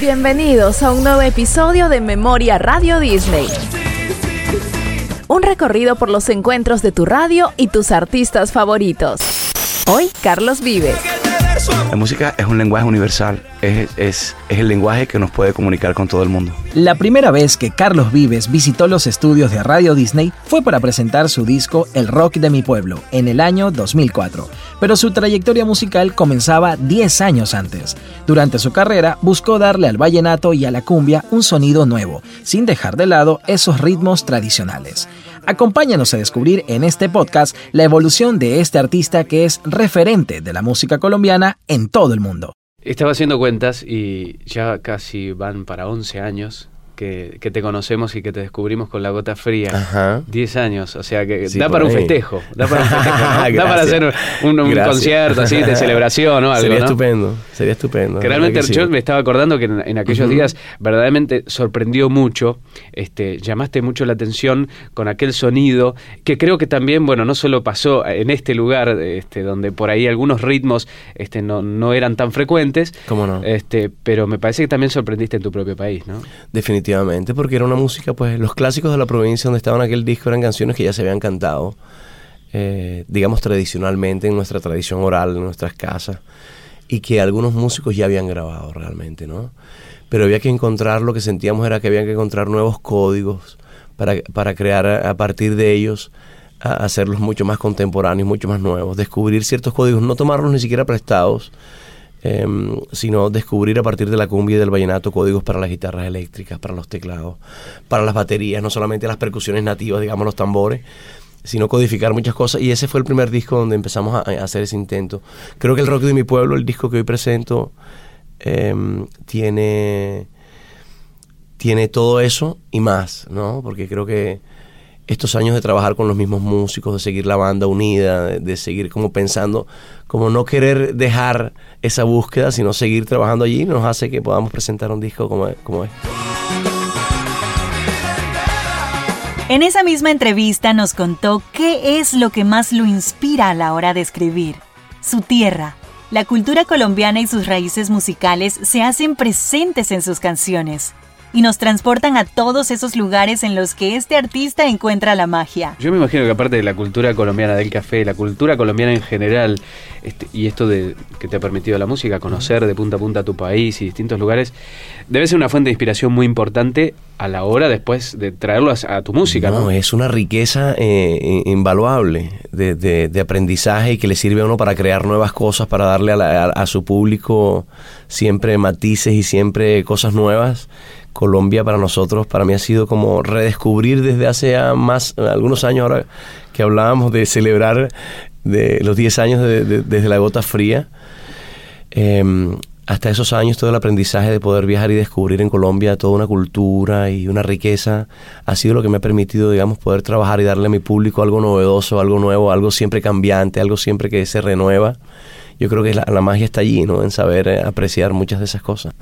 Bienvenidos a un nuevo episodio de Memoria Radio Disney. Un recorrido por los encuentros de tu radio y tus artistas favoritos. Hoy, Carlos Vives. La música es un lenguaje universal, es, es, es, el lenguaje que nos puede comunicar con todo el mundo. La primera vez que Carlos Vives visitó los estudios de Radio Disney fue para presentar su disco El Rock de mi Pueblo en el año 2004, pero su trayectoria musical comenzaba 10 años antes. Durante su carrera buscó darle al vallenato y a la cumbia un sonido nuevo, sin dejar de lado esos ritmos tradicionales. Acompáñanos a descubrir en este podcast la evolución de este artista que es referente de la música colombiana en todo el mundo. Estaba haciendo cuentas y ya casi van para 11 años que, que, te conocemos y que te descubrimos con la gota fría. Ajá. 10 años, o sea que sí, da para un festejo, da para un festejo, ¿no? da para hacer un, un concierto así de celebración o algo. Sería ¿no? estupendo, sería estupendo. Que realmente que sí. me estaba acordando que en, en aquellos uh -huh. días verdaderamente sorprendió mucho, este, llamaste mucho la atención con aquel sonido que creo que también, bueno, no solo pasó en este lugar este, donde por ahí algunos ritmos este, no, no eran tan frecuentes, ¿Cómo no? este, pero me parece que también sorprendiste en tu propio país, ¿no? Definitivamente porque era una música, pues los clásicos de la provincia donde estaban aquel disco eran canciones que ya se habían cantado, eh, digamos tradicionalmente en nuestra tradición oral, en nuestras casas, y que algunos músicos ya habían grabado realmente, ¿no? Pero había que encontrar, lo que sentíamos era que había que encontrar nuevos códigos para, para crear a, partir de ellos, hacerlos mucho más contemporáneos, mucho más nuevos, descubrir ciertos códigos, no tomarlos ni siquiera prestados, eh, sino descubrir a partir de la cumbia y del vallenato códigos para las guitarras eléctricas, para los teclados, para las baterías, no solamente las percusiones nativas, digamos los tambores, sino codificar muchas cosas. Y ese fue el primer disco donde empezamos a, hacer ese intento. Creo que el rock de mi pueblo, el disco que hoy presento, eh, tiene, tiene todo eso y más, ¿no? Porque creo que estos años de trabajar con los mismos músicos, de seguir la banda unida, de, seguir como pensando, como no querer dejar esa búsqueda, sino seguir trabajando allí, nos hace que podamos presentar un disco como, como este. En esa misma entrevista nos contó qué es lo que más lo inspira a la hora de escribir. Su tierra, la cultura colombiana y sus raíces musicales se hacen presentes en sus canciones y nos transportan a todos esos lugares en los que este artista encuentra la magia. Yo me imagino que aparte de la cultura colombiana del café, la cultura colombiana en general, este, y esto de que te ha permitido la música, conocer de punta a punta tu país y distintos lugares, debe ser una fuente de inspiración muy importante a la hora después de traerlo a, a tu música. No, ¿no? es una riqueza eh, invaluable de, de, de, aprendizaje y que le sirve a uno para crear nuevas cosas, para darle a, la, a, a su público siempre matices y siempre cosas nuevas. Colombia para nosotros, para mí ha sido como redescubrir desde hace más algunos años ahora que hablábamos de celebrar de los 10 años de, de, desde la gota fría. Eh, hasta esos años todo el aprendizaje de poder viajar y descubrir en Colombia toda una cultura y una riqueza ha sido lo que me ha permitido, digamos, poder trabajar y darle a mi público algo novedoso, algo nuevo, algo siempre cambiante, algo siempre que se renueva. Yo creo que la, la magia está allí, ¿no? En saber eh, apreciar muchas de esas cosas.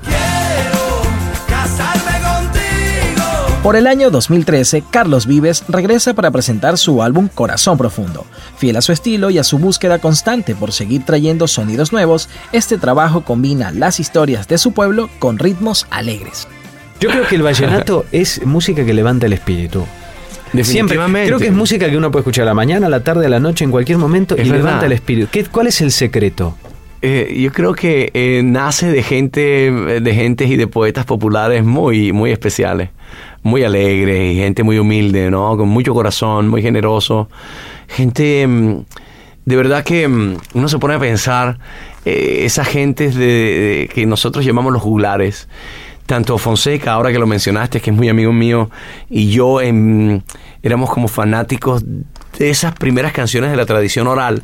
Por el año 2013, Carlos Vives regresa para presentar su álbum Corazón Profundo. Fiel a su estilo y a su búsqueda constante por seguir trayendo sonidos nuevos, este trabajo combina las historias de su pueblo con ritmos alegres. Yo creo que el vallenato es música que levanta el espíritu. Siempre. Creo que es música que uno puede escuchar a la mañana, a la tarde, a la noche, en cualquier momento es y verdad. levanta el espíritu. ¿Qué, ¿Cuál es el secreto? Eh, yo creo que eh, nace de gente, de gentes y de poetas populares muy, muy especiales, muy alegres y gente muy humilde, ¿no? Con mucho corazón, muy generoso. Gente, mm, de verdad que mm, uno se pone a pensar, eh, esas gentes de, que nosotros llamamos los juglares, tanto Fonseca, ahora que lo mencionaste, que es muy amigo mío, y yo eh, éramos como fanáticos de esas primeras canciones de la tradición oral.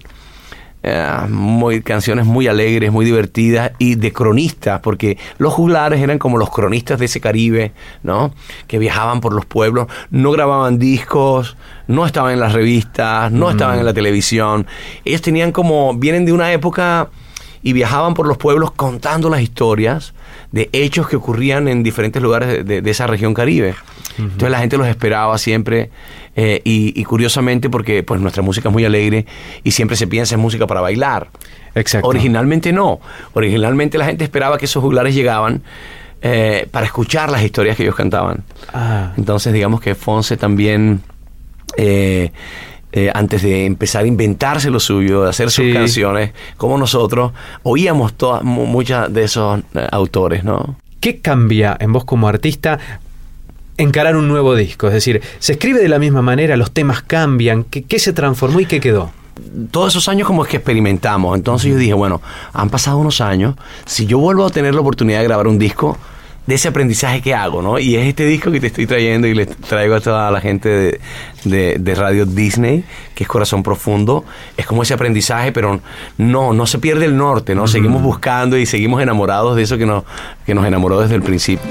Uh, muy, canciones muy alegres, muy divertidas y de cronistas, porque los juglares eran como los cronistas de ese Caribe, ¿no? Que viajaban por los pueblos, no grababan discos, no estaban en las revistas, no mm. estaban en la televisión. Ellos tenían como, vienen de una época y viajaban por los pueblos contando las historias de hechos que ocurrían en diferentes lugares de, de, de esa región caribe. Uh -huh. Entonces la gente los esperaba siempre eh, y, y, curiosamente porque pues nuestra música es muy alegre y siempre se piensa en música para bailar. Exacto. Originalmente no. Originalmente la gente esperaba que esos juglares llegaban eh, para escuchar las historias que ellos cantaban. Ah. Entonces, digamos que Fonse también, eh, eh, antes de empezar a inventarse lo suyo, de hacer sus Sí. canciones, como nosotros, oíamos todas, mu- muchas de esos eh, autores, ¿no? ¿Qué cambia en vos como artista encarar un nuevo disco? Es decir, ¿se escribe de la misma manera? ¿Los temas cambian? ¿Qué, qué se transformó y qué quedó? todos esos años como es que experimentamos. Entonces yo dije, bueno, han pasado unos años, si yo vuelvo a tener la oportunidad de grabar un disco, de ese aprendizaje que hago, ¿no? Y es este disco que te estoy trayendo y le traigo a toda la gente de, de- de Radio Disney, que es Corazón Profundo. Es como ese aprendizaje, pero no, no se pierde el norte, ¿no? Seguimos buscando y seguimos enamorados de eso que nos, que nos enamoró desde el principio.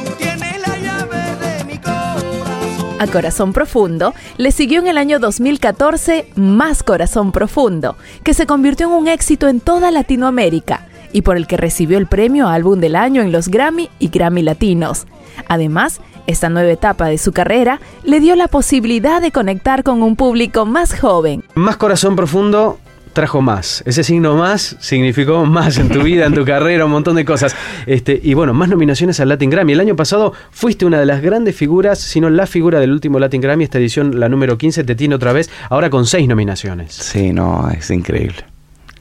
A Corazón Profundo le siguió en el año 2014 Más Corazón Profundo, que se convirtió en un éxito en toda Latinoamérica y por el que recibió el premio Álbum del Año en los Grammy y Grammy Latinos. Además, esta nueva etapa de su carrera le dio la posibilidad de conectar con un público más joven. Más corazón profundo trajo más. Ese signo más significó más en tu vida, en tu carrera, un montón de cosas. Este, y bueno, más nominaciones al Latin Grammy. El año pasado fuiste una de las grandes figuras, si no la figura del último Latin Grammy, esta edición, la número 15, te tiene otra vez, ahora con seis nominaciones. Sí, no, es increíble.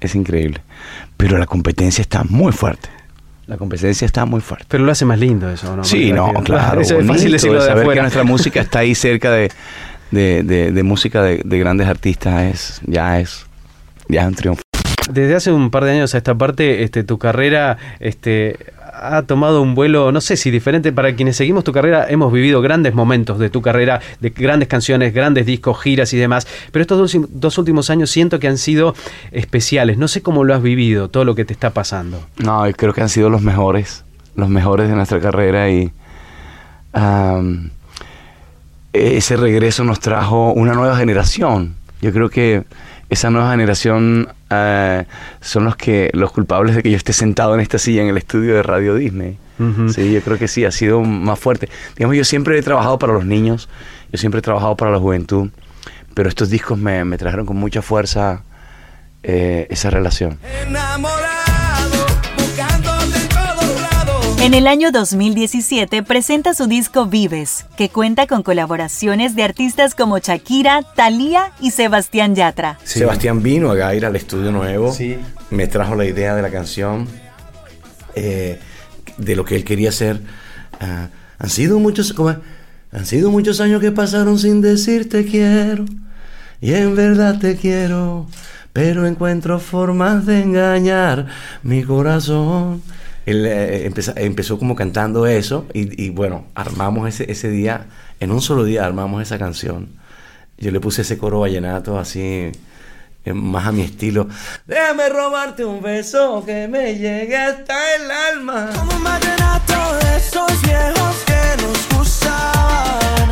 Es increíble. Pero la competencia está muy fuerte. La competencia está muy fuerte. Pero lo hace más lindo eso, ¿no? Sí, no, claro. Eso es fácil decirlo de saber que nuestra música está ahí cerca de, de, de- de música de, de grandes artistas. Es, ya es, ya es un triunfo. Desde hace un par de años a esta parte, este, tu carrera este, ha tomado un vuelo, no sé si diferente, para quienes seguimos tu carrera, hemos vivido grandes momentos de tu carrera, de grandes canciones, grandes discos, giras y demás, pero estos dos, últimos años siento que han sido especiales. No sé cómo lo has vivido, todo lo que te está pasando. No, creo que han sido los mejores, los mejores de nuestra carrera y ese regreso nos trajo una nueva generación. Yo creo que esa nueva generación eh, son los que los culpables de que yo esté sentado en esta silla en el estudio de Radio Disney. Sí, yo creo que sí, ha sido más fuerte. Digamos, yo siempre he trabajado para los niños, yo siempre he trabajado para la juventud, pero estos discos me, me trajeron con mucha fuerza eh, esa relación. En el año 2017 presenta su disco Vives, que cuenta con colaboraciones de artistas como Shakira, Thalía y Sebastián Yatra. Sebastián vino a Gaira al estudio nuevo, Sí. me trajo la idea de la canción, eh, de lo que él quería hacer. Ah, han sido muchos, han sido muchos años que pasaron sin decirte quiero y en verdad te quiero, pero encuentro formas de engañar mi corazón. Él eh, empeza- empezó como cantando eso y, y bueno, armamos ese, ese día, en un solo día armamos esa canción. Yo le puse ese coro vallenato así, eh, más a mi estilo. Déjame robarte un beso que me llegue hasta el alma.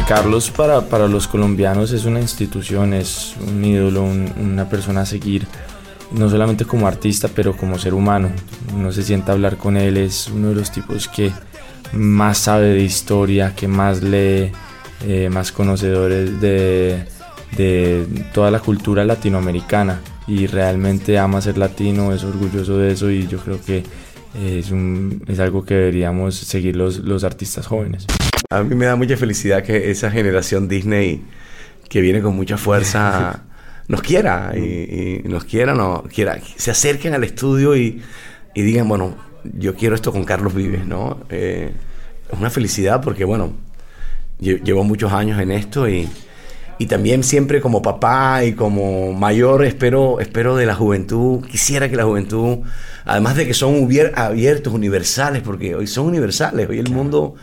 Carlos para, para los colombianos es una institución, es un ídolo, un- una persona a seguir, no solamente como artista, pero como ser humano. Uno se sienta a hablar con él, es uno de los tipos que más sabe de historia, que más lee, eh, más conocedores de, de toda la cultura latinoamericana y realmente ama ser latino, es orgulloso de eso y yo creo que es, un- es algo que deberíamos seguir los, los artistas jóvenes. A mí me da mucha felicidad que esa generación Disney que viene con mucha fuerza nos quiera y, y nos quiera, no quiera, se acerquen al estudio y, y digan, bueno, yo quiero esto con Carlos Vives, ¿no? Eh, es una felicidad porque, bueno, lle- llevo muchos años en esto y, y también siempre como papá y como mayor espero, espero de la juventud, quisiera que la juventud, además de que son abiertos, universales, porque hoy son universales, hoy el mundo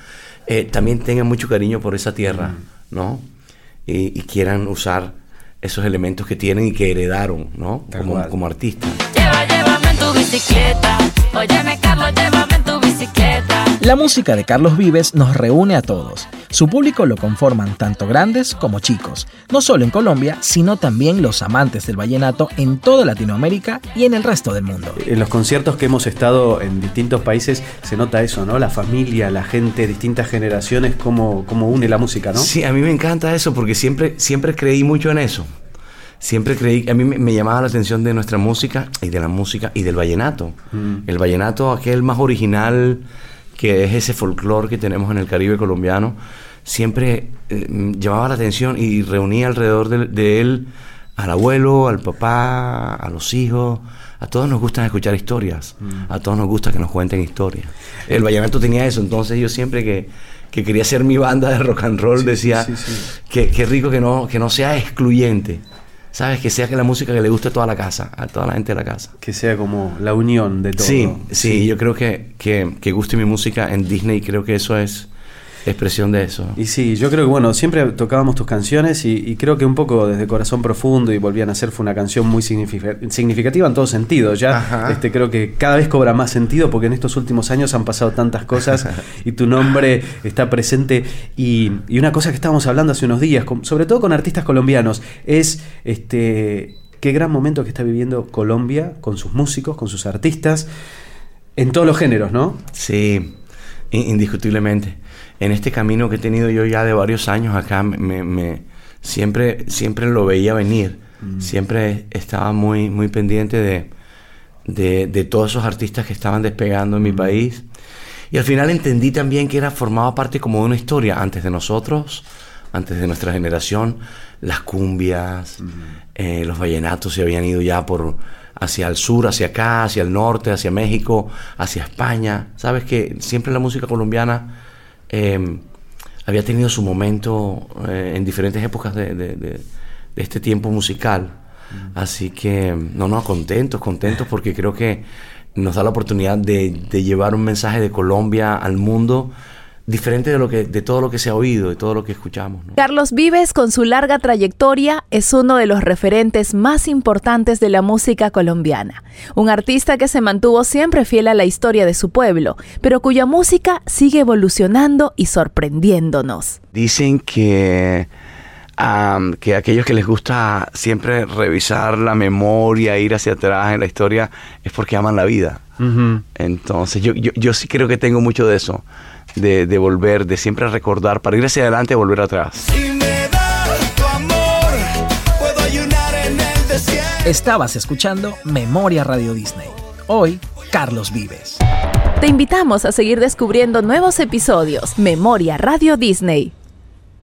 eh, también tenga mucho cariño por esa tierra, ¿no? Y quieran usar esos elementos que tienen y que heredaron, ¿no? Como, como artistas. Lleva, llévame en tu bicicleta. Óyeme, Carlos, llévame. La música de Carlos Vives nos reúne a todos. Su público lo conforman tanto grandes como chicos, no solo en Colombia, sino también los amantes del vallenato en toda Latinoamérica y en el resto del mundo. En los conciertos que hemos estado en distintos países se nota eso, ¿no? La familia, la gente, distintas generaciones, cómo, cómo une la música, ¿no? Sí, a mí me encanta eso porque siempre, siempre creí mucho en eso. Siempre creí, a mí me, llamaba la atención de nuestra música y de la música y del vallenato. Mm. El vallenato, aquel más original que es ese folclore que tenemos en el Caribe colombiano, siempre eh, llamaba la atención y reunía alrededor de, de él al abuelo, al papá, a los hijos. A todos nos gusta escuchar historias, a todos nos gusta que nos cuenten historias. El vallenato tenía eso, entonces yo siempre que, que quería hacer mi banda de rock and roll decía que qué rico que no, que no sea excluyente. ¿Sabes? Que sea que la música que le guste a toda la casa, a toda la gente de la casa. Que sea como la unión de todo. Sí, sí, yo creo que, que, que guste mi música en Disney, creo que eso es expresión de eso. Y sí, yo creo que bueno, siempre tocábamos tus canciones y, creo que un poco desde Corazón Profundo y Volvían a ser fue una canción muy significativa en todo sentido. Ya este, creo que cada vez cobra más sentido porque en estos últimos años han pasado tantas cosas y tu nombre está presente. Y, una cosa que estábamos hablando hace unos días, sobre todo con artistas colombianos, es este qué gran momento que está viviendo Colombia con sus músicos, con sus artistas, en todos los géneros, ¿no? Sí, indiscutiblemente en este camino que he tenido yo ya de varios años acá, me, siempre, siempre lo veía venir. Mm. Siempre estaba muy, muy pendiente de, de, todos esos artistas que estaban despegando en mi mm. país. Y al final entendí también que era formaba parte como de una historia antes de nosotros, antes de nuestra generación. Las cumbias, eh, los vallenatos se habían ido ya por hacia el sur, hacia acá, hacia el norte, hacia México, hacia España. Sabes que siempre la música colombiana Em, había tenido su momento eh, en diferentes épocas de, este tiempo musical. Así que, no, no, contentos, contentos porque creo que nos da la oportunidad de, llevar un mensaje de Colombia al mundo diferente de, lo que, de todo lo que se ha oído, de todo lo que escuchamos. Carlos Vives, con su larga trayectoria, es uno de los referentes más importantes de la música colombiana. Un artista que se mantuvo siempre fiel a la historia de su pueblo, pero cuya música sigue evolucionando y sorprendiéndonos. Dicen que... que aquellos que les gusta siempre revisar la memoria, ir hacia atrás en la historia, es porque aman la vida. Entonces, yo, yo, yo sí creo que tengo mucho de eso de, volver, de siempre recordar, para ir hacia adelante y volver atrás. Estabas escuchando Memoria Radio Disney. Hoy, Carlos Vives. Te invitamos a seguir descubriendo nuevos episodios. Memoria Radio Disney.